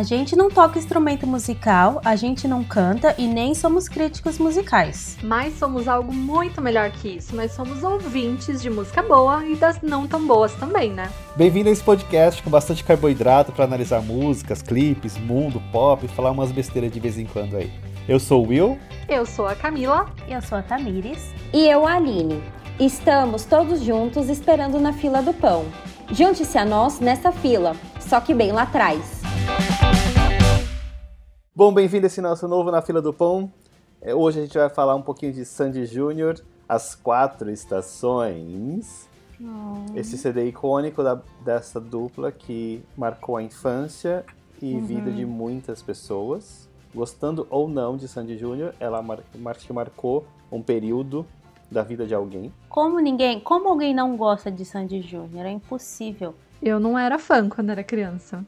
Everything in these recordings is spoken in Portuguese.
A gente não toca instrumento musical, a gente não canta e nem somos críticos musicais. Mas somos algo muito melhor que isso. Nós somos ouvintes de música boa e das não tão boas também, né? Bem-vindo a esse podcast com bastante carboidrato para analisar músicas, clipes, mundo, pop e falar umas besteiras de vez em quando aí. Eu sou o Will. Eu sou a Camila. Eu sou a Tamires. E eu, a Aline. Estamos todos juntos esperando na fila do pão. Junte-se a nós nessa fila, só que bem lá atrás. Bom, bem-vindo a esse nosso novo Na Fila do Pão. É, hoje a gente vai falar um pouquinho de Sandy Júnior, As Quatro Estações. Oh. Esse CD icônico da, dessa dupla que marcou a infância e uhum. vida de muitas pessoas. Gostando ou não de Sandy Júnior, ela mar, mar, marcou um período da vida de alguém. Como ninguém, como alguém não gosta de Sandy Júnior? É impossível. Eu não era fã quando era criança.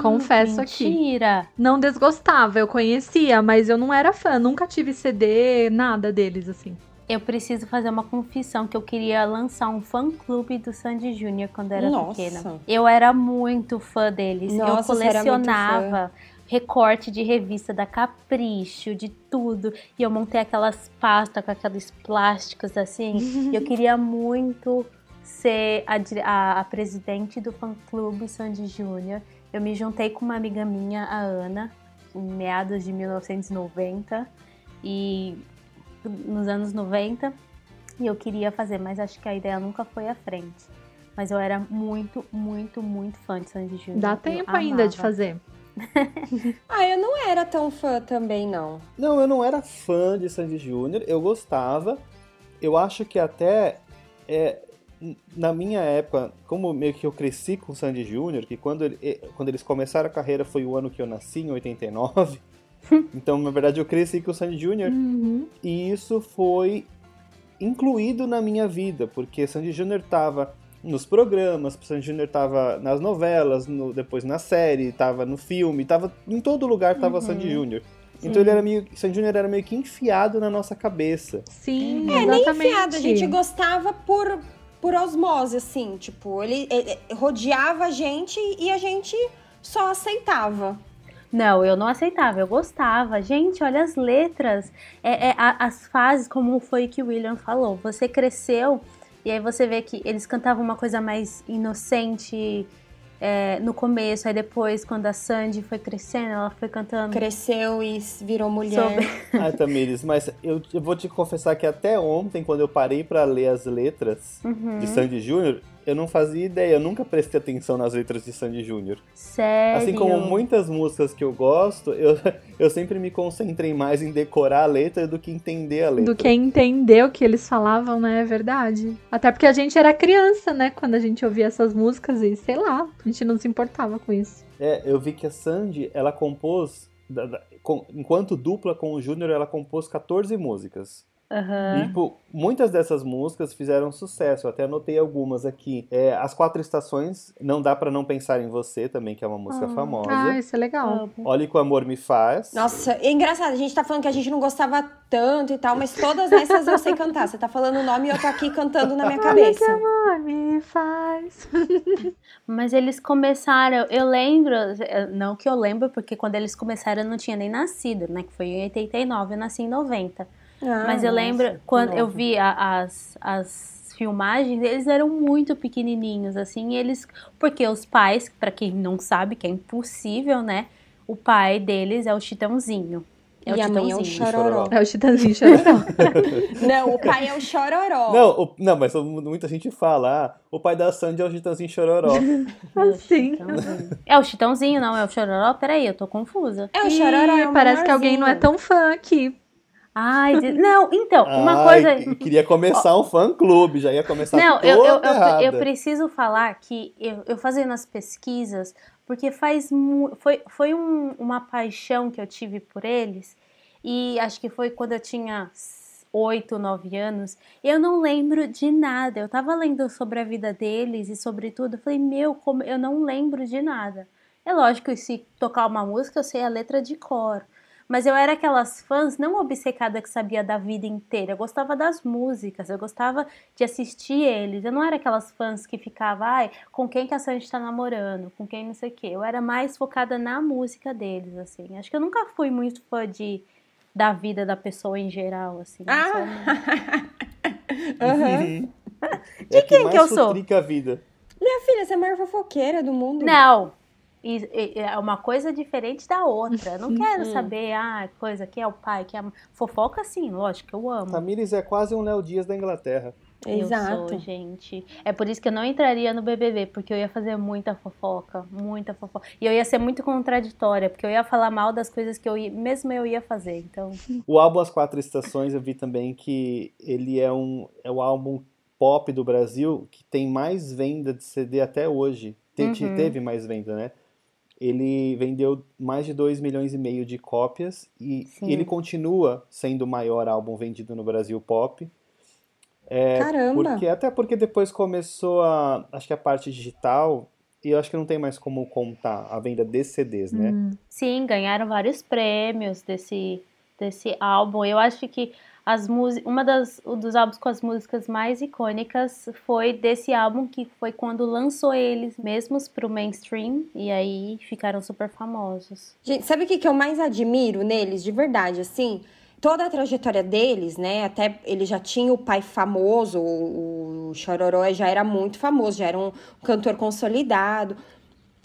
Confesso Mentira. aqui. Mentira! Não desgostava, eu conhecia, mas eu não era fã, nunca tive CD, nada deles, assim. Eu preciso fazer uma confissão que eu queria lançar um fã clube do Sandy Júnior quando era Nossa. pequena. Eu era muito fã deles. Nossa, eu colecionava recorte de revista da Capricho, de tudo. E eu montei aquelas pastas com aquelas plásticas assim. e eu queria muito ser a, a, a presidente do fã clube Sandy Júnior eu me juntei com uma amiga minha, a Ana, em meados de 1990 e nos anos 90 e eu queria fazer, mas acho que a ideia nunca foi à frente. Mas eu era muito, muito, muito fã de Sandy Júnior. Dá tempo ainda de fazer. ah, eu não era tão fã também, não. Não, eu não era fã de Sandy Júnior, eu gostava. Eu acho que até é, na minha época, como meio que eu cresci com o Sandy Júnior, que quando, ele, quando eles começaram a carreira foi o ano que eu nasci, em 89. então, na verdade, eu cresci com o Sandy Júnior. Uhum. E isso foi incluído na minha vida, porque Sandy Júnior tava nos programas, Sandy Júnior tava nas novelas, no, depois na série, tava no filme, tava em todo lugar tava uhum. Sandy Júnior. Então ele era meio. Sandy Júnior era meio que enfiado na nossa cabeça. Sim, é, exatamente. nem enfiado, a gente gostava por por osmose, assim. Tipo, ele, ele rodeava a gente e a gente só aceitava. Não, eu não aceitava, eu gostava. Gente, olha as letras, é, é, as fases, como foi que o William falou. Você cresceu e aí você vê que eles cantavam uma coisa mais inocente, é, no começo, aí depois, quando a Sandy foi crescendo, ela foi cantando. Cresceu e virou mulher. Sobre... Ai, Tamires, mas eu, eu, vou te confessar que até ontem, quando eu parei para ler as letras uhum. de Sandy Júnior, eu não fazia ideia, eu nunca prestei atenção nas letras de Sandy Júnior. Sério? Assim como muitas músicas que eu gosto, eu, eu sempre me concentrei mais em decorar a letra do que entender a letra. Do que entender o que eles falavam, né? É verdade. Até porque a gente era criança, né? Quando a gente ouvia essas músicas e, sei lá, a gente não se importava com isso. É, eu vi que a Sandy, ela compôs, enquanto dupla com o Júnior, ela compôs 14 músicas. Uhum. E, tipo, muitas dessas músicas fizeram sucesso. Eu até anotei algumas aqui. É, As Quatro Estações, Não Dá para Não Pensar em Você, também, que é uma música ah. famosa. Ah, isso é legal. Olhe que o Amor Me Faz. Nossa, é engraçado. A gente tá falando que a gente não gostava tanto e tal, mas todas essas eu sei cantar. Você tá falando o nome e eu tô aqui cantando na minha cabeça. Olha que amor me faz. mas eles começaram, eu lembro, não que eu lembro, porque quando eles começaram eu não tinha nem nascido, né? Que foi em 89, eu nasci em 90. Ah, Mas eu lembro, quando eu vi a, as, as filmagens, eles eram muito pequenininhos, assim, eles... Porque os pais, para quem não sabe, que é impossível, né? O pai deles é o Chitãozinho. É e o a mãe é o chororó. É o Chitãozinho chororó. não, o pai é o chororó. Não, o, não, mas muita gente fala, ah, o pai da Sandy é o Chitãozinho chororó. assim. É o Chitãozinho, não é o chororó? Peraí, eu tô confusa. É o chororó, é o Parece que alguém não é tão fã aqui. Ai, de... não, então, uma Ai, coisa. Queria começar um fã clube, já ia começar Não, eu, eu, eu, eu, preciso falar que eu, eu fazendo as pesquisas, porque faz foi, foi um, uma paixão que eu tive por eles, e acho que foi quando eu tinha oito, nove anos, eu não lembro de nada. Eu tava lendo sobre a vida deles e sobre tudo, eu falei, meu, como eu não lembro de nada. É lógico que se tocar uma música, eu sei a letra de cor. Mas eu era aquelas fãs não obcecada que sabia da vida inteira. Eu gostava das músicas, eu gostava de assistir eles. Eu não era aquelas fãs que ficava, ai, com quem que a Sandy tá namorando, com quem não sei o quê. Eu era mais focada na música deles, assim. Acho que eu nunca fui muito fã de da vida da pessoa em geral, assim. Ah! uhum. de é quem que, que eu sou? a vida. Minha filha, você é a maior fofoqueira do mundo. Não, e, e, é uma coisa diferente da outra. Não quero hum. saber, ah, coisa, quem é o pai, quem é a... Fofoca sim, lógico, eu amo. Tamires é quase um Léo Dias da Inglaterra. Exato. Eu sou, gente. É por isso que eu não entraria no BBB, porque eu ia fazer muita fofoca, muita fofoca. E eu ia ser muito contraditória, porque eu ia falar mal das coisas que eu ia, mesmo eu ia fazer, então... O álbum As Quatro Estações, eu vi também que ele é um é o álbum pop do Brasil que tem mais venda de CD até hoje. Te, uhum. Teve mais venda, né? Ele vendeu mais de 2 milhões e meio de cópias e Sim. ele continua sendo o maior álbum vendido no Brasil pop. É, Caramba! Porque, até porque depois começou a. Acho que a parte digital. E eu acho que não tem mais como contar a venda de CDs, né? Hum. Sim, ganharam vários prêmios desse, desse álbum. Eu acho que as uma das dos álbuns com as músicas mais icônicas foi desse álbum que foi quando lançou eles mesmos pro mainstream e aí ficaram super famosos. Gente, sabe o que, que eu mais admiro neles, de verdade, assim? Toda a trajetória deles, né? Até ele já tinha o pai famoso, o, o Chororó já era muito famoso, já era um cantor consolidado.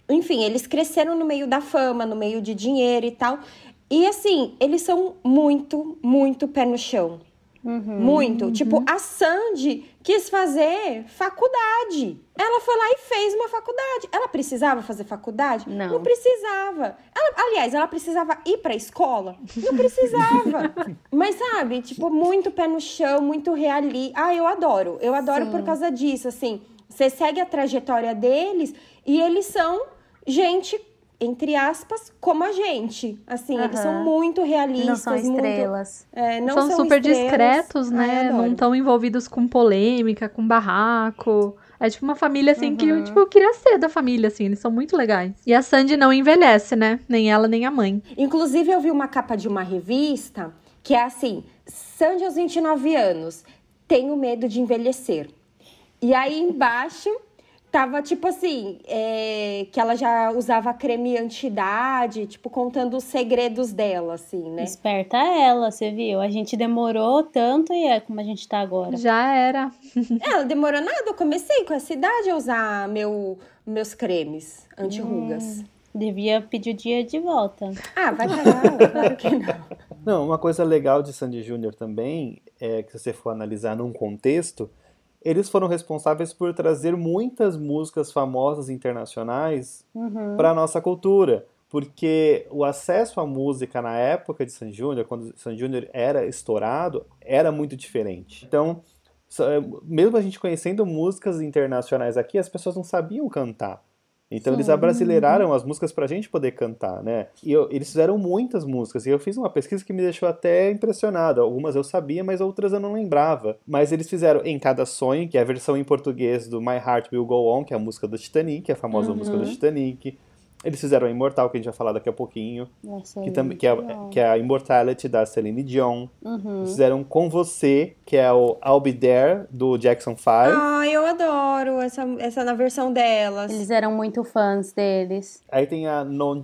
Enfim, eles cresceram no meio da fama, no meio de dinheiro e tal. E assim, eles são muito, muito pé no chão. Uhum, muito. Uhum. Tipo, a Sandy quis fazer faculdade. Ela foi lá e fez uma faculdade. Ela precisava fazer faculdade? Não. Não precisava. Ela, aliás, ela precisava ir pra escola? Não precisava. Mas sabe, tipo, muito pé no chão, muito reali. Ah, eu adoro. Eu adoro Sim. por causa disso. Assim, você segue a trajetória deles e eles são gente entre aspas, como a gente. Assim, uhum. eles são muito realistas. Não são estrelas. Muito, é, não são, são super estrelas. discretos, né? Ai, não estão envolvidos com polêmica, com barraco. É tipo uma família, assim, uhum. que eu, tipo, eu queria ser da família, assim. Eles são muito legais. E a Sandy não envelhece, né? Nem ela, nem a mãe. Inclusive, eu vi uma capa de uma revista que é assim: Sandy aos 29 anos, tenho medo de envelhecer. E aí embaixo tava tipo assim, é, que ela já usava creme anti-idade, tipo, contando os segredos dela, assim, né? Esperta ela, você viu? A gente demorou tanto e é como a gente tá agora. Já era. ela demorou nada, eu comecei com essa idade a usar meu, meus cremes anti-rugas. Hum, devia pedir o dia de volta. Ah, vai cagar, claro que não. Não, uma coisa legal de Sandy Júnior também é que se você for analisar num contexto, eles foram responsáveis por trazer muitas músicas famosas internacionais uhum. para a nossa cultura. Porque o acesso à música na época de San Júnior, quando San Júnior era estourado, era muito diferente. Então, mesmo a gente conhecendo músicas internacionais aqui, as pessoas não sabiam cantar. Então Sim. eles abrasileiraram as músicas pra gente poder cantar, né? E eu, eles fizeram muitas músicas. E eu fiz uma pesquisa que me deixou até impressionado. Algumas eu sabia, mas outras eu não lembrava. Mas eles fizeram Em Cada Sonho, que é a versão em português do My Heart Will Go On, que é a música do Titanic, a famosa uhum. música do Titanic. Eles fizeram a Imortal, que a gente vai falar daqui a pouquinho. que, também, que, é, que é a Immortality da Celine Dion. Uhum. Eles fizeram Com Você, que é o I'll Be There, do Jackson 5. Ah, eu adoro essa, essa na versão delas. Eles eram muito fãs deles. Aí tem a Não,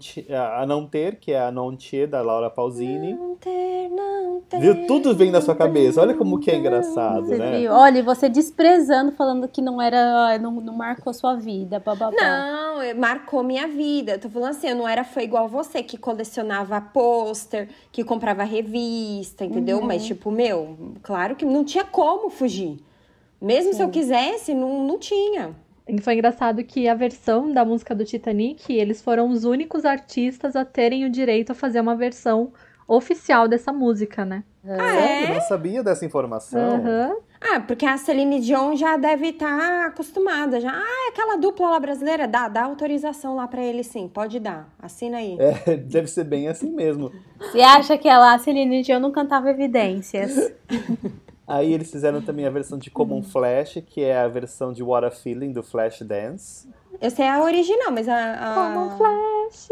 a não Ter, que é a Non Te, da Laura Pausini. Não ter, não ter. Viu? Tudo vem na sua cabeça. Olha como que é engraçado, você né? Viu? Olha, e você desprezando, falando que não era... Não, não marcou sua vida, bababá. Não, marcou minha vida vida. Eu tô falando assim, eu não era fã igual você, que colecionava pôster, que comprava revista, entendeu? Uhum. Mas, tipo, meu, claro que não tinha como fugir. Mesmo Sim. se eu quisesse, não, não tinha. E foi engraçado que a versão da música do Titanic, eles foram os únicos artistas a terem o direito a fazer uma versão oficial dessa música, né? Ah, é? Eu não sabia dessa informação. Uhum. Ah, porque a Celine Dion já deve estar tá acostumada. Já, ah, aquela dupla lá brasileira, dá, dá autorização lá para ele sim, pode dar. Assina aí. É, deve ser bem assim mesmo. Você acha que ela, a Celine Dion, não cantava evidências? Aí eles fizeram também a versão de Common Flash, que é a versão de What a Feeling do Flash Dance. Eu sei a original, mas a. a... Common Flash.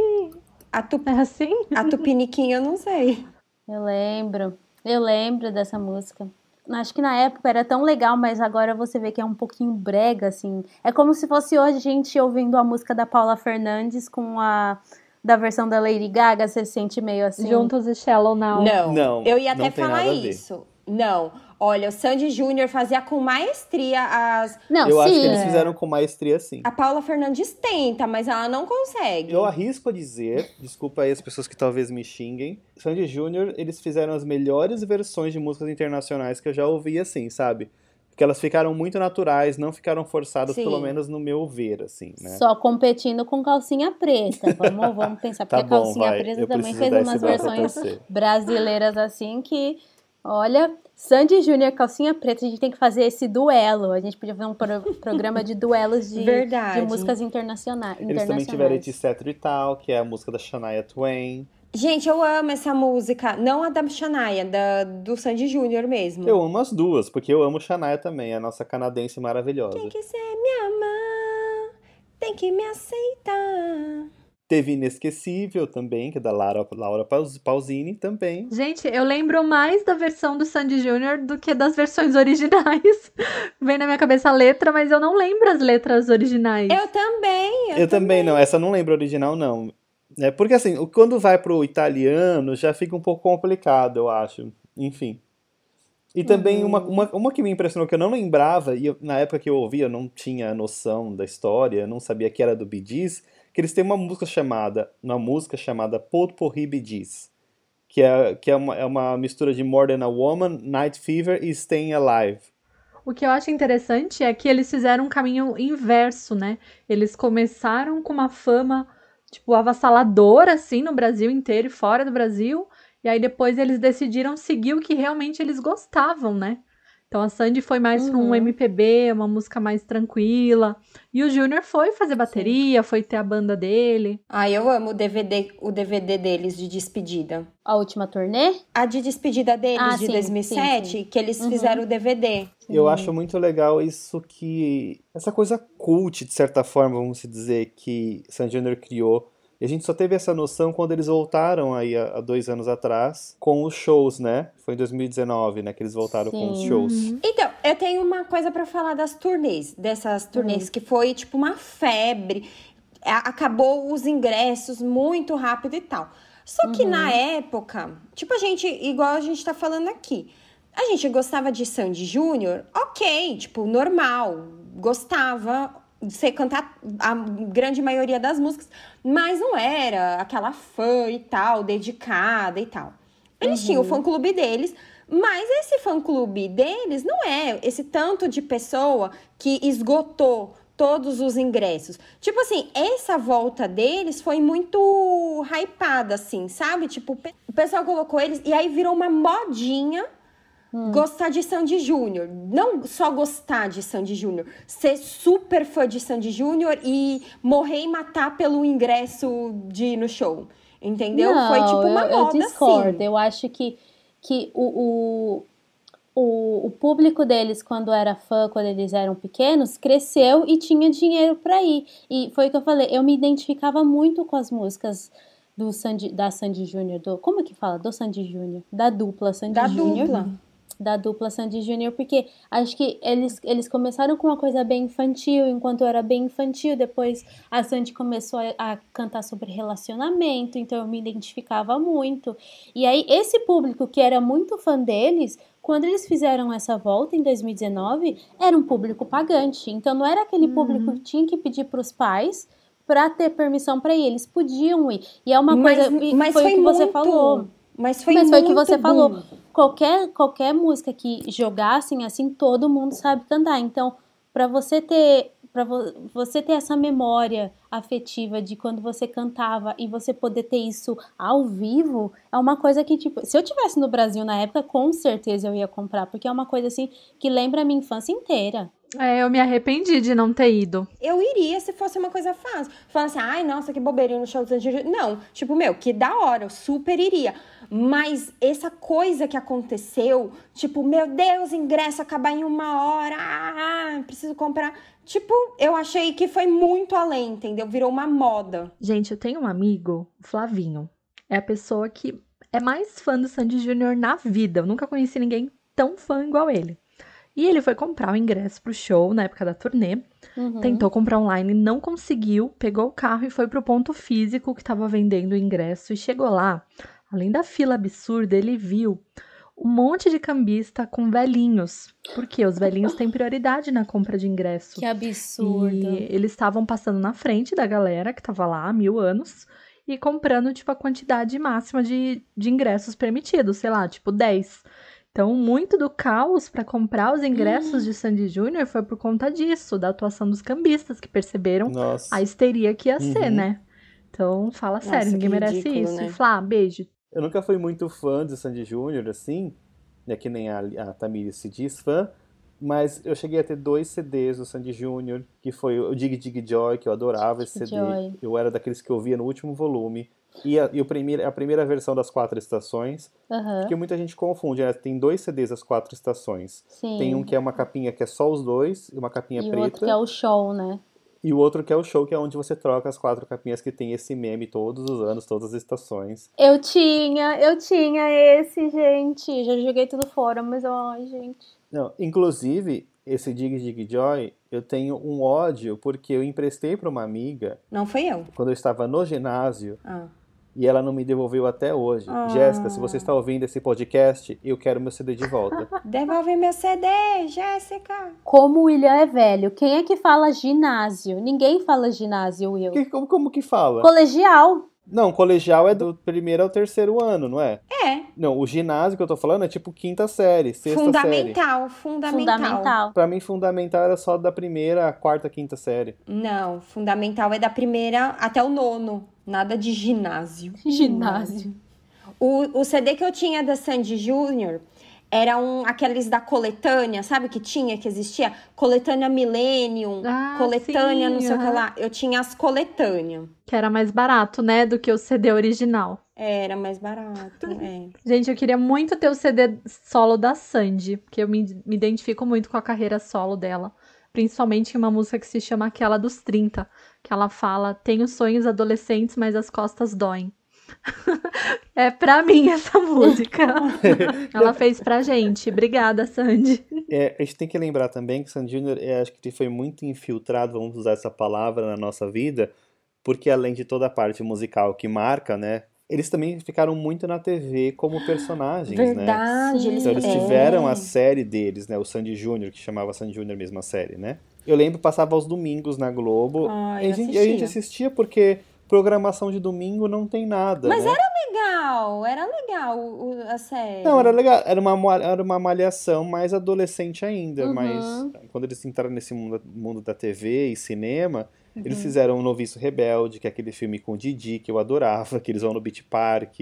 A tu... É assim? A Tupiniquim eu não sei. Eu lembro. Eu lembro dessa música. Acho que na época era tão legal, mas agora você vê que é um pouquinho brega, assim. É como se fosse hoje a gente ouvindo a música da Paula Fernandes com a da versão da Lady Gaga, você se sente meio assim. Juntos e Shallow Now. Não, não eu ia até falar isso. Não. Olha, o Sandy Júnior fazia com maestria as. Não, eu sim. acho que eles fizeram com maestria sim. A Paula Fernandes tenta, mas ela não consegue. Eu arrisco a dizer, desculpa aí as pessoas que talvez me xinguem, Sandy Júnior, eles fizeram as melhores versões de músicas internacionais que eu já ouvi assim, sabe? Porque elas ficaram muito naturais, não ficaram forçadas, Sim. pelo menos no meu ver, assim, né? Só competindo com calcinha preta. Vamos, vamos pensar, porque tá bom, a calcinha vai. preta eu também fez umas versões brasileiras assim que, olha, Sandy Júnior, calcinha preta, a gente tem que fazer esse duelo. A gente podia fazer um pro programa de duelos de, de músicas internacionais. Eles também tiveram Etc e tal, que é a música da Shania Twain. Gente, eu amo essa música. Não a da Shania, da, do Sandy Júnior mesmo. Eu amo as duas, porque eu amo Shania também, a nossa canadense maravilhosa. Quem quiser me amar, tem que me aceitar. Teve Inesquecível também, que é da Laura, Laura Pausini também. Gente, eu lembro mais da versão do Sandy Júnior do que das versões originais. Vem na minha cabeça a letra, mas eu não lembro as letras originais. Eu também. Eu, eu também. também não, essa eu não lembro original, não. É, porque assim, quando vai pro italiano já fica um pouco complicado, eu acho. Enfim. E também uhum. uma, uma, uma que me impressionou que eu não lembrava, e eu, na época que eu ouvia eu não tinha noção da história, não sabia que era do Bee Gees, que eles têm uma música chamada, uma música chamada Potpourri Bee que é, que é, uma, é uma mistura de More Than a Woman, Night Fever e Staying Alive. O que eu acho interessante é que eles fizeram um caminho inverso, né? Eles começaram com uma fama tipo, avassaladora, assim, no Brasil inteiro e fora do Brasil. E aí depois eles decidiram seguir o que realmente eles gostavam, né? Então a Sandy foi mais uhum. para um MPB, uma música mais tranquila. E o Júnior foi fazer bateria, Sim. foi ter a banda dele. Ah, eu amo o DVD, o DVD deles de despedida. A última turnê? A de despedida deles ah, de sim, 2007, sim, sim. que eles uhum. fizeram o DVD. Eu acho muito legal isso que essa coisa cult de certa forma, vamos dizer, que Sandy Júnior criou e a gente só teve essa noção quando eles voltaram aí há, dois anos atrás com os shows, né? Foi em 2019, né? Que eles voltaram Sim. com os shows. Uhum. Então, eu tenho uma coisa para falar das turnês, dessas turnês, uhum. que foi tipo uma febre. Acabou os ingressos muito rápido e tal. Só que uhum. na época, tipo, a gente, igual a gente tá falando aqui, a gente gostava de Sandy Júnior, ok, tipo, normal, gostava, sei cantar a grande maioria das músicas, mas não era aquela fã e tal, dedicada e tal. Eles uhum. tinham o fã-clube deles, mas esse fã-clube deles não é esse tanto de pessoa que esgotou todos os ingressos. Tipo assim, essa volta deles foi muito hypada, assim, sabe? Tipo, o pessoal colocou eles e aí virou uma modinha Hum. Gostar de Sandy Júnior. Não só gostar de Sandy Júnior, ser super fã de Sandy Júnior e morrer e matar pelo ingresso de ir no show. Entendeu? Não, Foi tipo uma eu, moda, eu discordo. Assim. Eu acho que, que o, o, o, o público deles, quando era fã, quando eles eram pequenos, cresceu e tinha dinheiro para ir. E foi o que eu falei, eu me identificava muito com as músicas do Sandy, da Sandy Júnior, do como é que fala? Do Sandy Júnior, da dupla Sandy Júnior. Da dupla da dupla Sandy Júnior, porque acho que eles, eles começaram com uma coisa bem infantil, enquanto eu era bem infantil, depois a Sandy começou a, a, cantar sobre relacionamento, então eu me identificava muito. E aí, esse público que era muito fã deles, quando eles fizeram essa volta em 2019, era um público pagante, então não era aquele uhum. público que tinha que pedir para os pais para ter permissão para ir, eles podiam ir. E é uma mas, coisa, mas foi, foi o que muito... você falou. Mas foi, Mas foi o que você bom. falou. Qualquer, qualquer música que jogassem assim, todo mundo sabe cantar. Então, para você ter para vo você ter essa memória afetiva de quando você cantava e você poder ter isso ao vivo, é uma coisa que, tipo, se eu tivesse no Brasil na época, com certeza eu ia comprar, porque é uma coisa assim que lembra a minha infância inteira. É, eu me arrependi de não ter ido. Eu iria se fosse uma coisa fácil. Falar assim, ai, nossa, que bobeirinho no show do Sandy Não, tipo, meu, que da hora, eu super iria. Mas essa coisa que aconteceu, tipo, meu Deus, ingresso acabar em uma hora, ah, preciso comprar. Tipo, eu achei que foi muito além, entendeu? Virou uma moda. Gente, eu tenho um amigo, Flavinho. É a pessoa que é mais fã do Sandy Júnior na vida. Eu nunca conheci ninguém tão fã igual ele. E ele foi comprar o ingresso pro show na época da turnê. Uhum. Tentou comprar online, não conseguiu, pegou o carro e foi pro ponto físico que estava vendendo o ingresso e chegou lá. Além da fila absurda, ele viu um monte de cambista com velhinhos. Porque os velhinhos têm prioridade na compra de ingresso. Que absurdo. E eles estavam passando na frente da galera que tava lá há mil anos e comprando, tipo, a quantidade máxima de, de ingressos permitidos, sei lá, tipo 10. Então, muito do caos para comprar os ingressos hum. de Sandy Júnior foi por conta disso, da atuação dos cambistas, que perceberam Nossa. a histeria que ia uhum. ser, né? Então, fala Nossa, sério, ninguém merece ridículo, isso. Né? Flá, beijo. Eu nunca fui muito fã de Sandy Júnior, assim, né, que nem a, a Tamires se diz fã, mas eu cheguei a ter dois CDs do Sandy Júnior, que foi o Dig Dig Joy, que eu adorava esse CD. Joy. Eu era daqueles que eu via no último volume. E a, e o primeiro, a primeira versão das quatro estações, uhum. que muita gente confunde, né? Tem dois CDs das quatro estações. Sim. Tem um que é uma capinha que é só os dois, e uma capinha e preta. E outro que é o show, né? E o outro que é o show, que é onde você troca as quatro capinhas que tem esse meme todos os anos, todas as estações. Eu tinha, eu tinha esse, gente. Já joguei tudo fora, mas ai, gente. Não, inclusive, esse Dig Dig Joy, eu tenho um ódio porque eu emprestei para uma amiga. Não foi eu. Quando eu estava no ginásio. Ah e ela não me devolveu até hoje. Ah. Jéssica, se você está ouvindo esse podcast, eu quero meu CD de volta. Devolve meu CD, Jéssica. Como o William é velho, quem é que fala ginásio? Ninguém fala ginásio, Will. Que, como, como que fala? Colegial. Não, colegial é do primeiro ao terceiro ano, não é? É. Não, o ginásio que eu tô falando é tipo quinta série, sexta fundamental, série. Fundamental, fundamental. Pra mim, fundamental era só da primeira, quarta, quinta série. Não, fundamental é da primeira até o nono. Nada de ginásio. Ginásio. O, o CD que eu tinha da Sandy Júnior era um, aqueles da coletânea, sabe que tinha, que existia? Coletânea Millennium, ah, coletânea, sim, não sei o que lá. Eu tinha as coletâneas. Que era mais barato, né, do que o CD original. Era mais barato, é. Gente, eu queria muito ter o CD solo da Sandy, porque eu me, me identifico muito com a carreira solo dela. Principalmente em uma música que se chama Aquela dos 30, que ela fala: Tenho sonhos adolescentes, mas as costas doem. É pra mim essa música. ela fez pra gente. Obrigada, Sandy. É, a gente tem que lembrar também que Sandy Júnior, é, acho que foi muito infiltrado, vamos usar essa palavra na nossa vida, porque além de toda a parte musical que marca, né? Eles também ficaram muito na TV como personagens, Verdade, né? Verdade, eles Então eles tiveram é. a série deles, né? O Sandy Júnior, que chamava Sandy Júnior mesmo a série, né? Eu lembro passava aos domingos na Globo. A gente, e a gente assistia porque programação de domingo não tem nada. Mas né? era legal, era legal o, a série. Não, era legal. Era uma, era uma malhação mais adolescente ainda. Uhum. Mas quando eles entraram nesse mundo, mundo da TV e cinema, uhum. eles fizeram o Noviço Rebelde, que é aquele filme com o Didi, que eu adorava, que eles vão no Beach Park.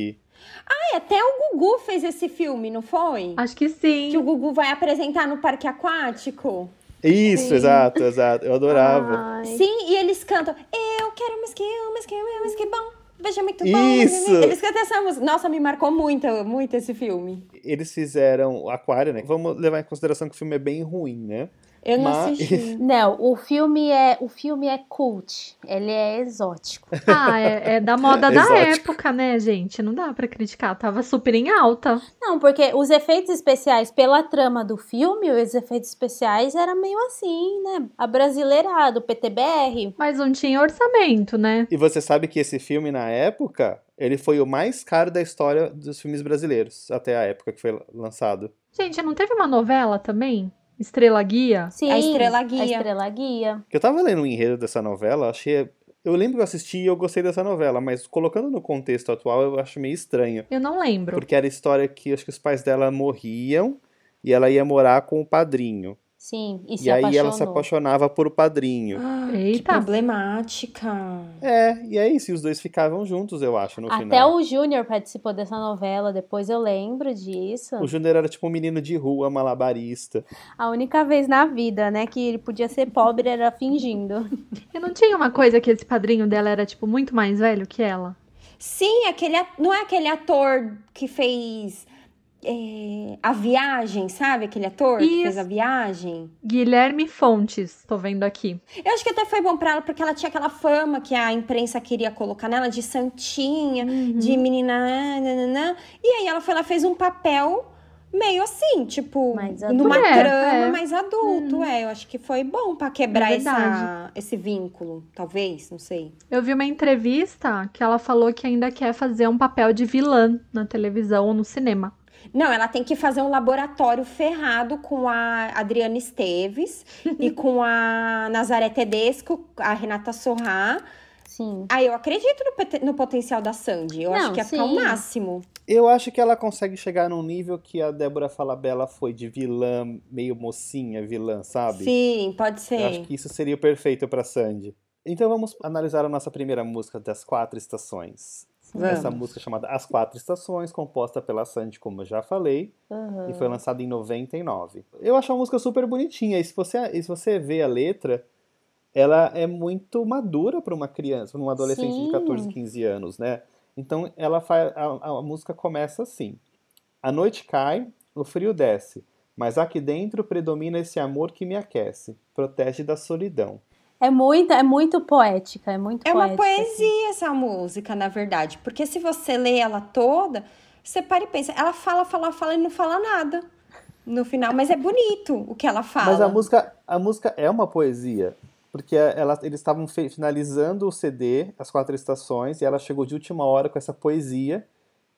Ah, até o Gugu fez esse filme, não foi? Acho que sim. Que o Gugu vai apresentar no parque aquático. Isso, Sim. exato, exato. Eu adorava. Ai. Sim, e eles cantam Eu quero um esqui, um esqui, um esqui bom. Veja muito bom. Isso! Eles cantam essa música. Nossa, me marcou muito, muito esse filme. Eles fizeram Aquário, né? Vamos levar em consideração que o filme é bem ruim, né? Eu não Mas... assisti. Não, o filme é o filme é cult. Ele é exótico. Ah, é, é da moda da época, né, gente? Não dá para criticar. Tava super em alta. Não, porque os efeitos especiais, pela trama do filme, os efeitos especiais eram meio assim, né? A brasileirado, PTBR. Mas não tinha orçamento, né? E você sabe que esse filme, na época, ele foi o mais caro da história dos filmes brasileiros, até a época que foi lançado. Gente, não teve uma novela também? Estrela Guia? Sim, a Estrela Guia. A Estrela Guia. Eu tava lendo o enredo dessa novela, achei. Eu lembro que eu assisti e eu gostei dessa novela, mas colocando no contexto atual eu acho meio estranho. Eu não lembro. Porque era a história que acho que os pais dela morriam e ela ia morar com o padrinho. Sim, e se E aí apaixonou. ela se apaixonava por o padrinho. Ah, Eita. Que problemática. É, e é isso, e os dois ficavam juntos, eu acho, no Até final. Até o Júnior participou dessa novela, depois eu lembro disso. O Júnior era tipo um menino de rua, malabarista. A única vez na vida, né, que ele podia ser pobre era fingindo. E não tinha uma coisa que esse padrinho dela era, tipo, muito mais velho que ela? Sim, aquele, não é aquele ator que fez é, A Viagem, sabe? Aquele ator Isso. que fez A Viagem. Guilherme Fontes, tô vendo aqui. Eu acho que até foi bom pra ela, porque ela tinha aquela fama que a imprensa queria colocar nela de santinha, uhum. de menina. Nananã, e aí ela foi lá, fez um papel meio assim, tipo, numa é, trama é. mais adulto, hum. é. Eu acho que foi bom para quebrar é essa, esse vínculo, talvez, não sei. Eu vi uma entrevista que ela falou que ainda quer fazer um papel de vilã na televisão ou no cinema. Não, ela tem que fazer um laboratório ferrado com a Adriana Esteves e com a Nazaré Tedesco, a Renata Sorrá. Sim. Ah, eu acredito no, no potencial da Sandy. Eu Não, acho que ia ficar o máximo. Eu acho que ela consegue chegar num nível que a Débora Falabella foi de vilã, meio mocinha vilã, sabe? Sim, pode ser. Eu acho que isso seria o perfeito para Sandy. Então vamos analisar a nossa primeira música das quatro estações. Vamos. Essa música chamada As Quatro Estações, composta pela Sandy, como eu já falei, uhum. e foi lançada em 99. Eu acho a música super bonitinha, e se você, e se você vê a letra, ela é muito madura para uma criança, para um adolescente Sim. de 14, 15 anos, né? Então ela faz, a, a música começa assim: A noite cai, o frio desce, mas aqui dentro predomina esse amor que me aquece, protege da solidão. É muito, é muito poética, é muito É poética, uma poesia assim. essa música, na verdade, porque se você lê ela toda, você para e pensa, ela fala, fala, fala e não fala nada no final, mas é bonito o que ela fala. Mas a música, a música é uma poesia porque ela, eles estavam finalizando o CD, As Quatro Estações, e ela chegou de última hora com essa poesia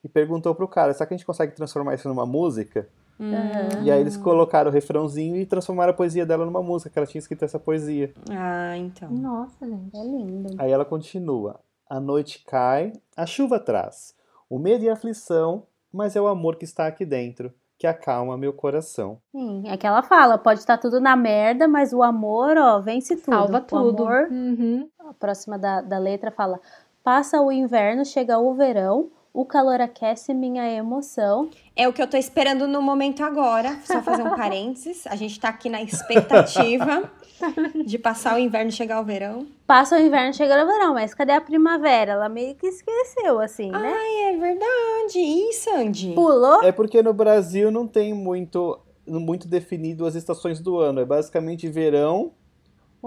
e perguntou pro cara, será que a gente consegue transformar isso numa música? Uhum. E aí eles colocaram o refrãozinho e transformaram a poesia dela numa música, que ela tinha escrito essa poesia. Ah, então. Nossa, gente, é lindo. Aí ela continua. A noite cai, a chuva traz, o medo e a aflição, mas é o amor que está aqui dentro que acalma meu coração. Sim, é que ela fala, pode estar tudo na merda, mas o amor, ó, vence tudo. Salva tudo. O amor, uhum. a próxima da, da letra fala, passa o inverno, chega o verão, o calor aquece minha emoção. É o que eu tô esperando no momento agora. Só fazer um parênteses. A gente tá aqui na expectativa de passar o inverno e chegar o verão. Passa o inverno e chega o verão, mas cadê a primavera? Ela meio que esqueceu, assim, né? Ai, é verdade. E Sandy? Pulou? É porque no Brasil não tem muito, muito definido as estações do ano. É basicamente verão,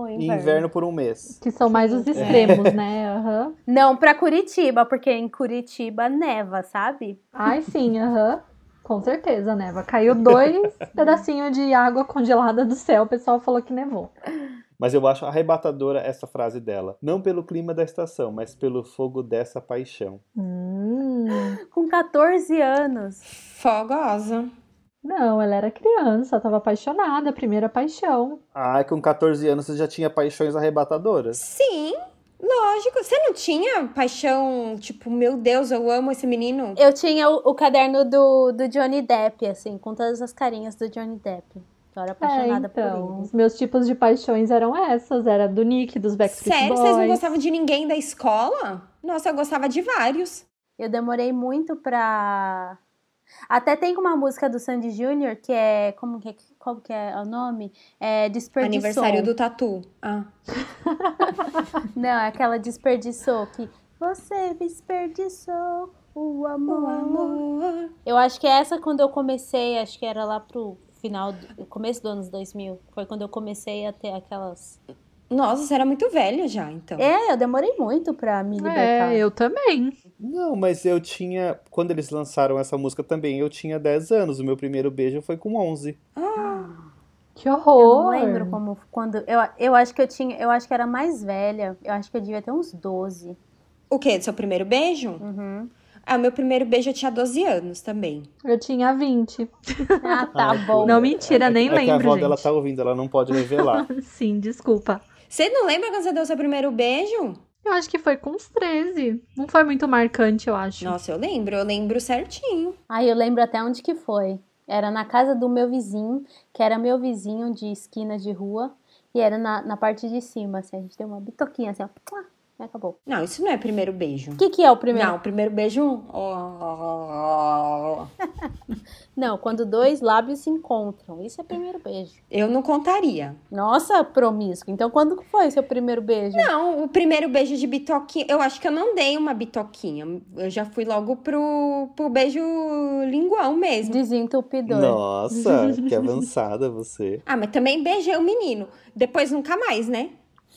inverno. E inverno por um mês. Que são mais os extremos, é. né? Uhum. Não pra Curitiba, porque em Curitiba neva, sabe? Ai, sim, aham. Uhum. Com certeza, neva. Caiu dois pedacinhos de água congelada do céu, o pessoal falou que nevou. Mas eu acho arrebatadora essa frase dela. Não pelo clima da estação, mas pelo fogo dessa paixão. Hum. Com 14 anos. Fogosa. Não, ela era criança, estava apaixonada, primeira paixão. Ah, com 14 anos você já tinha paixões arrebatadoras? Sim, lógico. Você não tinha paixão, tipo, meu Deus, eu amo esse menino? Eu tinha o, o caderno do, do Johnny Depp, assim, com todas as carinhas do Johnny Depp. Eu era apaixonada é, então, por ele. Os meus tipos de paixões eram essas, era do Nick, dos Backstreet Sério? Boys. Sério? Vocês não gostavam de ninguém da escola? Nossa, eu gostava de vários. Eu demorei muito pra até tem uma música do Sandy Júnior que é. Como que é, como que é o nome? É Desperdiçou. Aniversário do Tatu. Ah. Não, é aquela Desperdiçou que. Você desperdiçou o amor. o amor. Eu acho que é essa quando eu comecei, acho que era lá pro final, do, começo dos anos 2000. Foi quando eu comecei a ter aquelas nossa, você era muito velho já, então. É, eu demorei muito pra me libertar. É, eu também. Não, mas eu tinha. Quando eles lançaram essa música também, eu tinha 10 anos. O meu primeiro beijo foi com 11. Ah, que horror! Eu não lembro como. Quando. Eu, eu acho que eu tinha. Eu acho que era mais velha. Eu acho que eu devia ter uns 12. O quê? Do seu primeiro beijo? Uhum. Ah, meu primeiro beijo eu tinha 12 anos também. Eu tinha 20. Ah, tá bom. Não, mentira, é, nem é lembro. É que a avó gente. dela tá ouvindo, ela não pode revelar. Sim, desculpa. Você não lembra quando você deu seu primeiro beijo? Eu acho que foi com uns 13. Não foi muito marcante, eu acho. Nossa, eu lembro, eu lembro certinho. Ah, eu lembro até onde que foi. Era na casa do meu vizinho, que era meu vizinho de esquina de rua, e era na, na parte de cima, assim, a gente deu uma bitoquinha assim, ó. Acabou. Não, isso não é primeiro beijo. O que, que é o primeiro? Não, o primeiro beijo. não, quando dois lábios se encontram. Isso é primeiro beijo. Eu não contaria. Nossa, promíscuo. Então, quando foi seu primeiro beijo? Não, o primeiro beijo de bitoquinha. Eu acho que eu não dei uma bitoquinha. Eu já fui logo pro, pro beijo linguão mesmo. Desentupidor. Nossa, que avançada você. Ah, mas também beijei o menino. Depois nunca mais, né?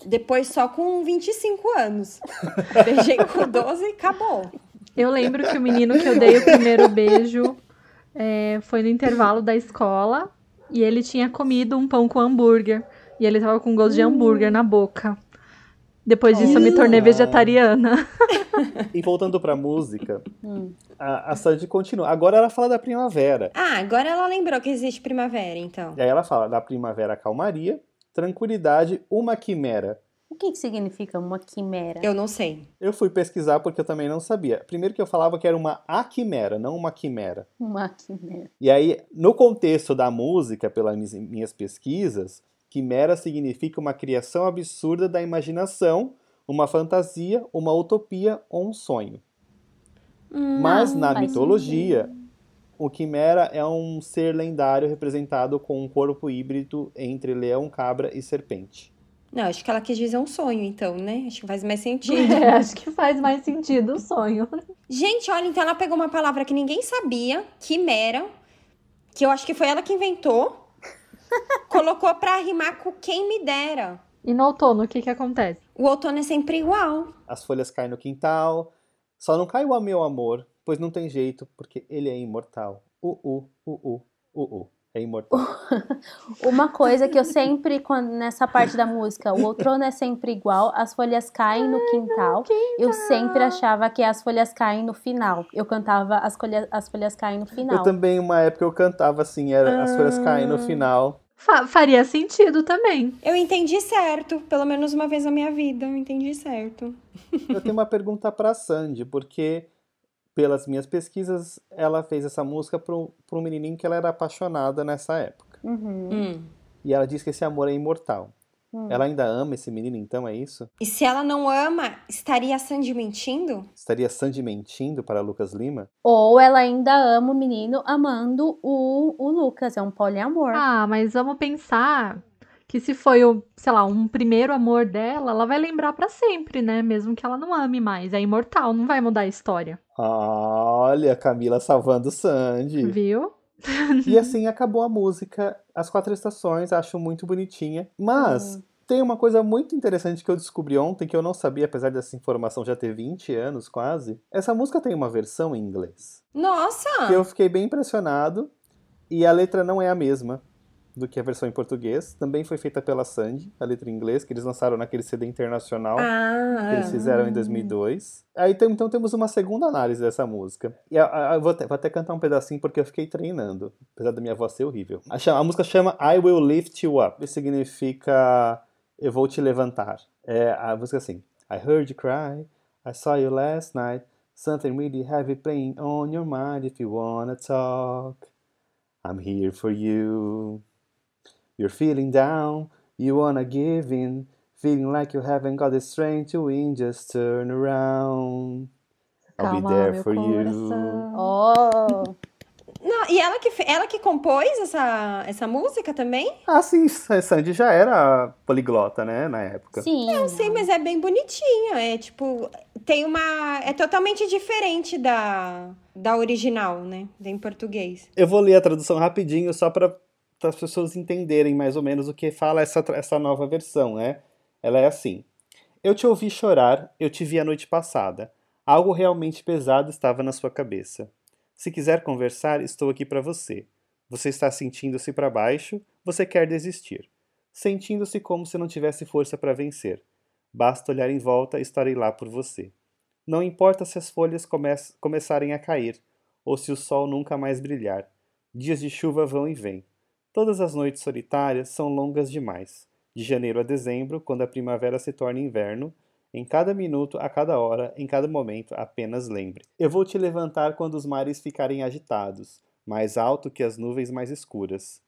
Depois só com 25 anos. Beijei com 12 e acabou. Eu lembro que o menino que eu dei o primeiro beijo é, foi no intervalo da escola e ele tinha comido um pão com hambúrguer. E ele tava com gosto de hambúrguer na boca. Depois disso, eu me tornei vegetariana. E voltando pra música, hum. a, a Sandy continua. Agora ela fala da primavera. Ah, agora ela lembrou que existe primavera, então. E aí ela fala da primavera calmaria, tranquilidade, uma quimera. O que, que significa uma quimera? Eu não sei. Eu fui pesquisar porque eu também não sabia. Primeiro que eu falava que era uma aquimera, não uma quimera. Uma quimera. E aí, no contexto da música, pelas minhas pesquisas, quimera significa uma criação absurda da imaginação, uma fantasia, uma utopia ou um sonho. Hum, Mas na mitologia, sentido. O Quimera é um ser lendário representado com um corpo híbrido entre leão, cabra e serpente. Não, acho que ela quis dizer um sonho, então, né? Acho que faz mais sentido. É, acho que faz mais sentido o sonho. Gente, olha, então ela pegou uma palavra que ninguém sabia, quimera, que eu acho que foi ela que inventou, colocou pra rimar com quem me dera. E no outono, o que que acontece? O outono é sempre igual. As folhas caem no quintal, só não cai o meu amor, pois não tem jeito, porque ele é imortal. Uh, uh, uh, uh, uh. É imortal. Uma coisa que eu sempre, quando, nessa parte da música, o outono é sempre igual, as folhas caem no quintal. Eu sempre achava que as folhas caem no final. Eu cantava as, folhas, as folhas caem no final. Eu também, uma época, eu cantava assim, era, as folhas caem no ah. final. Fa faria sentido também. Eu entendi certo, pelo menos uma vez na minha vida, eu entendi certo. Eu tenho uma pergunta pra Sandy, porque pelas minhas pesquisas, ela fez essa música para um menininho que ela era apaixonada nessa época. Uhum. Hum. E ela diz que esse amor é imortal. Hum. Ela ainda ama esse menino, então, é isso? E se ela não ama, estaria Sandy mentindo? Estaria Sandy mentindo para Lucas Lima? Ou ela ainda ama o menino amando o, o Lucas, é um poliamor. Ah, mas vamos pensar que se foi o, sei lá, um primeiro amor dela, ela vai lembrar para sempre, né? Mesmo que ela não ame mais. É imortal, não vai mudar a história. Olha, Camila salvando Sandy. Viu? e assim acabou a música. As quatro estações, acho muito bonitinha. Mas hum. tem uma coisa muito interessante que eu descobri ontem, que eu não sabia, apesar dessa informação já ter 20 anos quase. Essa música tem uma versão em inglês. Nossa! Que eu fiquei bem impressionado. E a letra não é a mesma do que a versão em português. Também foi feita pela Sandy, a letra em inglês, que eles lançaram naquele CD internacional ah, que eles fizeram em 2002. Aí então temos uma segunda análise dessa música. E eu vou, até, vou até cantar um pedacinho porque eu fiquei treinando, apesar da minha voz ser horrível. A, chama, a música chama I Will Lift You Up. Isso significa Eu Vou Te Levantar. É a música assim. I heard you cry, I saw you last night. Something really heavy playing on your mind if you wanna talk. I'm here for you. You're feeling down, you wanna give in, feeling like you haven't got the strength to win, just turn around. I'll be there for you. Oh! Não, e ela que, ela que compôs essa, essa música também? Ah, sim, Sandy já era poliglota, né, na época. Sim. Não, sim, mas é bem bonitinha. É tipo, tem uma. É totalmente diferente da, da original, né? Em português. Eu vou ler a tradução rapidinho só pra para as pessoas entenderem mais ou menos o que fala essa, essa nova versão, né? Ela é assim: Eu te ouvi chorar, eu te vi a noite passada. Algo realmente pesado estava na sua cabeça. Se quiser conversar, estou aqui para você. Você está sentindo-se para baixo, você quer desistir. Sentindo-se como se não tivesse força para vencer. Basta olhar em volta e estarei lá por você. Não importa se as folhas come começarem a cair, ou se o sol nunca mais brilhar. Dias de chuva vão e vêm. Todas as noites solitárias são longas demais. De janeiro a dezembro, quando a primavera se torna inverno, em cada minuto, a cada hora, em cada momento, apenas lembre. Eu vou te levantar quando os mares ficarem agitados, mais alto que as nuvens mais escuras.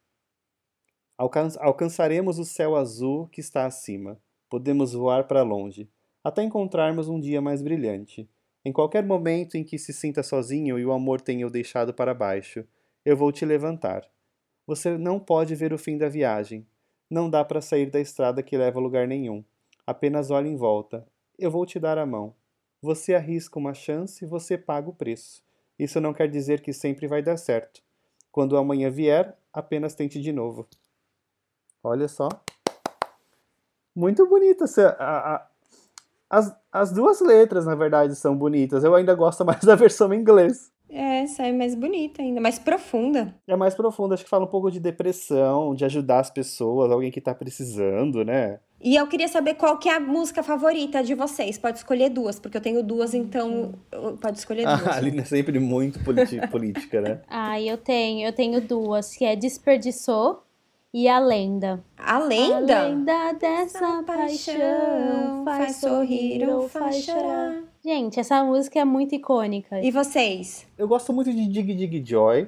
Alcan alcançaremos o céu azul que está acima. Podemos voar para longe. até encontrarmos um dia mais brilhante. Em qualquer momento em que se sinta sozinho e o amor tenha o deixado para baixo, eu vou te levantar. Você não pode ver o fim da viagem. Não dá para sair da estrada que leva a lugar nenhum. Apenas olhe em volta. Eu vou te dar a mão. Você arrisca uma chance, você paga o preço. Isso não quer dizer que sempre vai dar certo. Quando amanhã vier, apenas tente de novo. Olha só. Muito bonita a, a, as, as duas letras, na verdade, são bonitas. Eu ainda gosto mais da versão em inglês. É, essa é mais bonita ainda, mais profunda. É mais profunda, acho que fala um pouco de depressão, de ajudar as pessoas, alguém que tá precisando, né? E eu queria saber qual que é a música favorita de vocês. Pode escolher duas, porque eu tenho duas, então pode escolher duas. Ah, a Aline é sempre muito política, né? ah, eu tenho, eu tenho duas, que é Desperdiçou e A Lenda. A Lenda? A lenda dessa paixão faz sorrir ou faz chorar. Gente, essa música é muito icônica. E vocês? Eu gosto muito de Dig Dig Joy.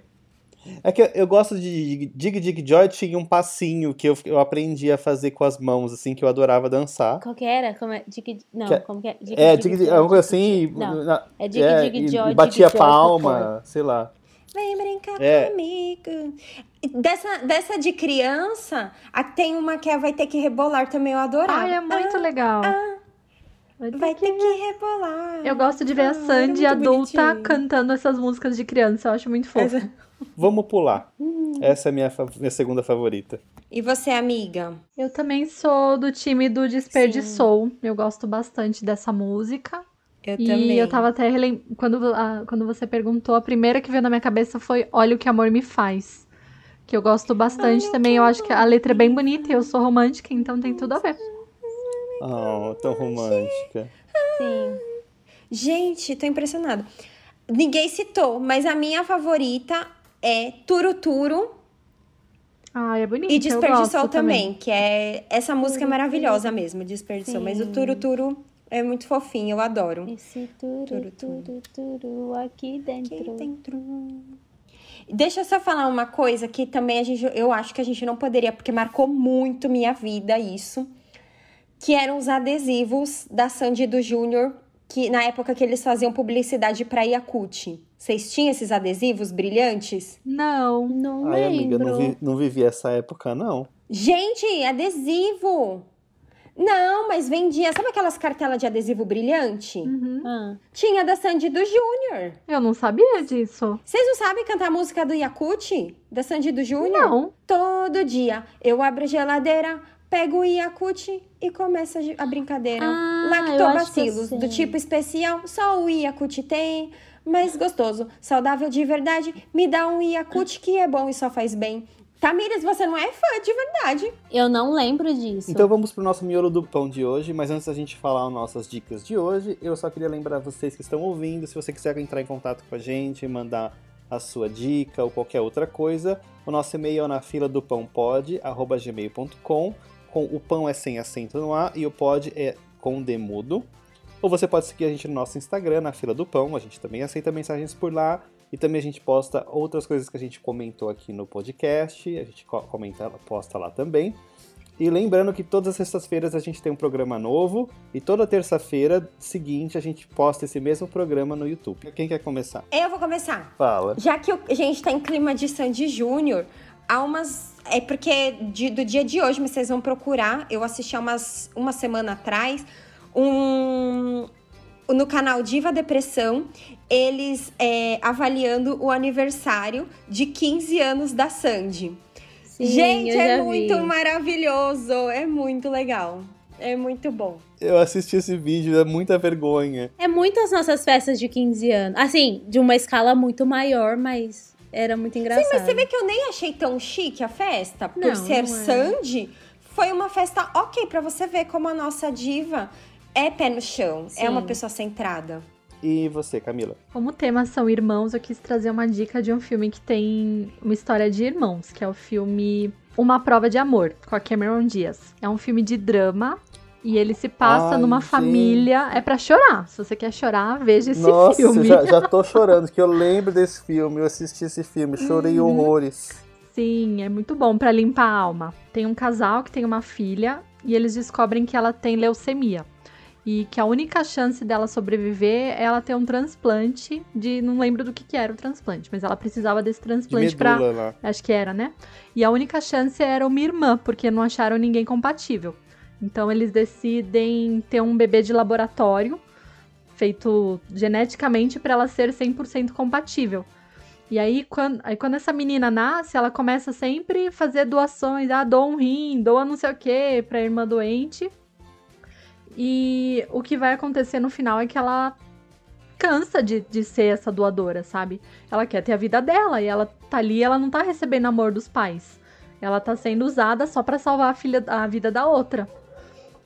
É que eu gosto de Dig Dig Joy, tinha um passinho que eu, eu aprendi a fazer com as mãos, assim, que eu adorava dançar. Qual que era? Como é? Dig, não, que, é- como que é? Dig, é, dig, dig, alguma coisa assim. Não, na, é Dig é, Dig Joy. E batia dig, palma, sei lá. Vem brincar é. comigo. Dessa, dessa de criança, tem uma que é vai ter que rebolar também, eu adorava. Ai, é muito ah, legal. Ah, vai ter, vai que... ter que rebolar. Eu gosto de ver a ah, Sandy adulta bonitinho. cantando essas músicas de criança, eu acho muito fofo. Essa... Vamos pular. Essa é a minha, minha segunda favorita. E você, amiga? Eu também sou do time do Desperdiçou. Sim. Eu gosto bastante dessa música. Eu e também. eu tava até relem... quando, a, quando você perguntou, a primeira que veio na minha cabeça foi Olha o que amor me faz. Que eu gosto bastante também. Eu acho que a letra é bem bonita e eu sou romântica, então tem tudo a ver. Oh, tão romântica. Sim. Gente, tô impressionada. Ninguém citou, mas a minha favorita é Turuturo. Ah, é bonita. E Desperdiçou também, também, que é. Essa música é maravilhosa mesmo, Desperdiçou. Sim. Mas o Turuturo é muito fofinho, eu adoro. Esse turu, turu, turu, aqui dentro. Aqui dentro. Deixa eu só falar uma coisa que também a gente, eu acho que a gente não poderia, porque marcou muito minha vida isso. Que eram os adesivos da Sandy do Júnior, que na época que eles faziam publicidade para Yakut. Vocês tinham esses adesivos brilhantes? Não, não Ai, lembro. amiga, não, vi, não vivi essa época, não. Gente, adesivo! Não, mas vendia. Sabe aquelas cartelas de adesivo brilhante? Uhum. Ah. Tinha da Sandy do Júnior. Eu não sabia disso. Vocês não sabem cantar a música do Yakut? Da Sandy do Júnior? Não. Todo dia eu abro a geladeira, pego o Yakut e começa a brincadeira. Ah, Lactobacilos, do tipo especial, só o Yakut tem. Mas gostoso, saudável de verdade, me dá um Yakut que é bom e só faz bem. Tamires, você não é fã de verdade. Eu não lembro disso. Então vamos pro nosso miolo do pão de hoje, mas antes da gente falar as nossas dicas de hoje, eu só queria lembrar vocês que estão ouvindo, se você quiser entrar em contato com a gente, mandar a sua dica ou qualquer outra coisa, o nosso e-mail é na fila do pão pod, arroba gmail.com, com o pão é sem acento no A e o pod é com demudo. Ou você pode seguir a gente no nosso Instagram, na fila do pão, a gente também aceita mensagens por lá. E também a gente posta outras coisas que a gente comentou aqui no podcast, a gente comenta, posta lá também. E lembrando que todas as sextas-feiras a gente tem um programa novo e toda terça-feira seguinte a gente posta esse mesmo programa no YouTube. Quem quer começar? Eu vou começar. Fala. Já que a gente tá em clima de Sandy Júnior, há umas. É porque de, do dia de hoje, mas vocês vão procurar. Eu assisti há umas, uma semana atrás um, no canal Diva Depressão, eles é, avaliando o aniversário de 15 anos da Sandy. Sim, Gente, é muito vi. maravilhoso, é muito legal. É muito bom. Eu assisti esse vídeo, é muita vergonha. É muitas nossas festas de 15 anos. Assim, de uma escala muito maior, mas era muito engraçado. Sim, mas você vê que eu nem achei tão chique a festa, por não, ser não Sandy. Foi uma festa ok para você ver como a nossa diva é pé no chão, Sim. é uma pessoa centrada. E você, Camila? Como o tema são irmãos, eu quis trazer uma dica de um filme que tem uma história de irmãos, que é o filme Uma Prova de Amor, com a Cameron Diaz. É um filme de drama e ele se passa Ai, numa gente. família. É para chorar. Se você quer chorar, veja esse Nossa, filme. Já, já tô chorando, que eu lembro desse filme, eu assisti esse filme, chorei uhum. horrores. Sim, é muito bom para limpar a alma. Tem um casal que tem uma filha e eles descobrem que ela tem leucemia. e que a única chance dela sobreviver é ela ter um transplante de. Não lembro do que, que era o transplante, mas ela precisava desse transplante. Lá. Acho que era, né? E a única chance era uma irmã, porque não acharam ninguém compatível. Então eles decidem ter um bebê de laboratório feito geneticamente para ela ser 100% compatível. E aí quando, aí, quando essa menina nasce, ela começa sempre a fazer doações. Ah, doa um rim, doa não sei o que pra irmã doente. E o que vai acontecer no final é que ela cansa de, de ser essa doadora, sabe? Ela quer ter a vida dela e ela tá ali, ela não tá recebendo amor dos pais. Ela tá sendo usada só para salvar a filha, a vida da outra.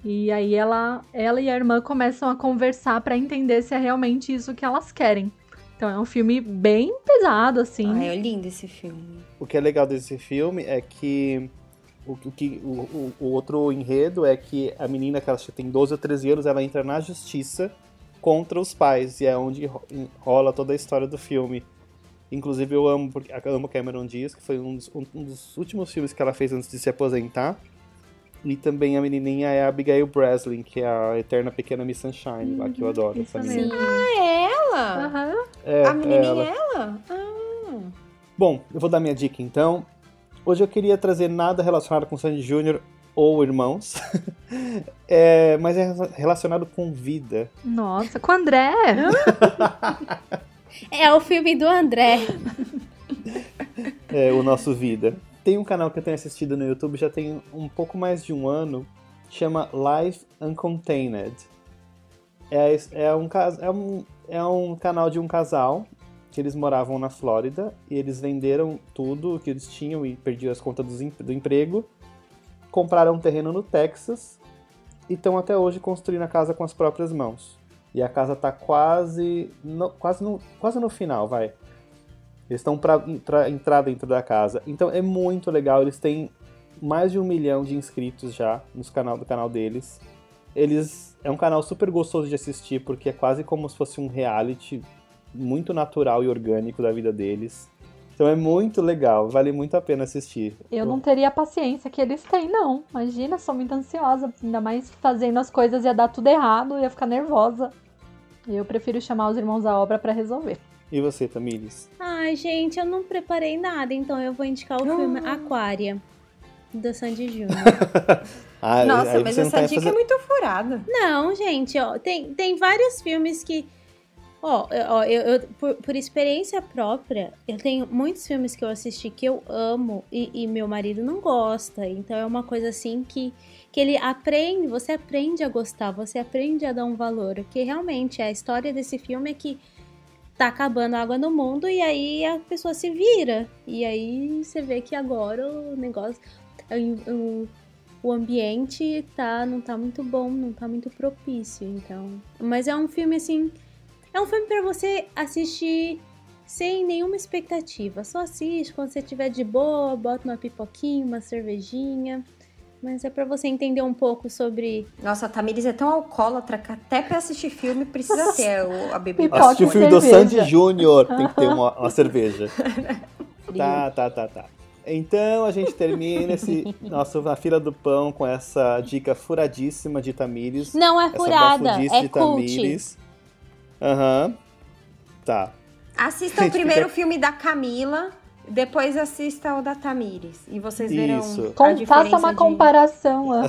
E aí ela, ela e a irmã começam a conversar para entender se é realmente isso que elas querem. Então é um filme bem pesado, assim. Ah, é lindo esse filme. O que é legal desse filme é que o, o, que, o, o, outro enredo é que a menina, que ela tem 12 ou 13 anos, ela entra na justiça contra os pais. E é onde rola toda a história do filme. Inclusive eu amo, porque eu amo Cameron Diaz, que foi um dos, um dos últimos filmes que ela fez antes de se aposentar. E também a menininha é a Abigail Breslin, que é a eterna pequena Miss Sunshine, uhum, lá que eu adoro. Essa menina. Ah, é ela? Uhum. É, a menininha é ela? ela? Ah. Bom, eu vou dar minha dica então. Hoje eu queria trazer nada relacionado com Sandy Jr. ou irmãos, é, mas é relacionado com vida. Nossa, com o André! é o filme do André. É, o nosso Vida. Tem um canal que eu tenho assistido no YouTube já tem um pouco mais de um ano, chama Life Uncontained. É, é, um, é, um, é um canal de um casal que eles moravam na Flórida e eles venderam tudo que eles tinham e perdiam as contas do emprego, compraram um terreno no Texas e estão até hoje construindo a casa com as próprias mãos. E a casa está quase no, quase, no, quase no final, vai. Eles estão para entrar dentro da casa. Então é muito legal. Eles têm mais de um milhão de inscritos já no canal do canal deles. Eles é um canal super gostoso de assistir porque é quase como se fosse um reality muito natural e orgânico da vida deles. Então é muito legal, vale muito a pena assistir. Eu não teria a paciência que eles têm, não. Imagina, sou muito ansiosa, ainda mais fazendo as coisas ia dar tudo errado, ia ficar nervosa. Eu prefiro chamar os irmãos à obra para resolver. E você, Tamires? Ai, gente, eu não preparei nada, então eu vou indicar o filme Aquária, do Sandy Júnior. ah, Nossa, mas essa dica fazer... é muito furada. Não, gente, ó, tem, tem vários filmes que Ó, ó eu, eu por, por, experiência própria, eu tenho muitos filmes que eu assisti que eu amo e, e, meu marido não gosta. Então é uma coisa assim que, que ele aprende, você aprende a gostar, você aprende a dar um valor. Que realmente a história desse filme é que tá acabando a água no mundo e aí a pessoa se vira. E aí você vê que agora o negócio. O, o ambiente tá, não tá muito bom, não tá muito propício. Então. Mas é um filme assim é um filme para você assistir sem nenhuma expectativa. Só assiste quando você estiver de boa, bota uma pipoquinha, uma cervejinha. Mas é para você entender um pouco sobre. Nossa, a Tamires é tão alcoólatra que até pra assistir filme precisa ter a bebida. Assistir o filme cerveja. do Sandy Júnior tem que ter uma, uma cerveja. tá, tá, tá, tá. Então a gente termina esse nosso na fila do pão com essa dica furadíssima de Tamires. Não é furada, é de Tamires. Aham. Uhum. Tá. Assista o primeiro fica... filme da Camila, depois assista o da Tamires. E vocês verão isso. a diferença Faça uma de... comparação.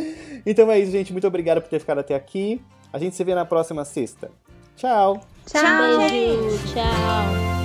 Uhum. então é isso, gente. Muito obrigado por ter ficado até aqui. A gente se vê na próxima sexta. Tchau. Tchau. Tchau. Tchau.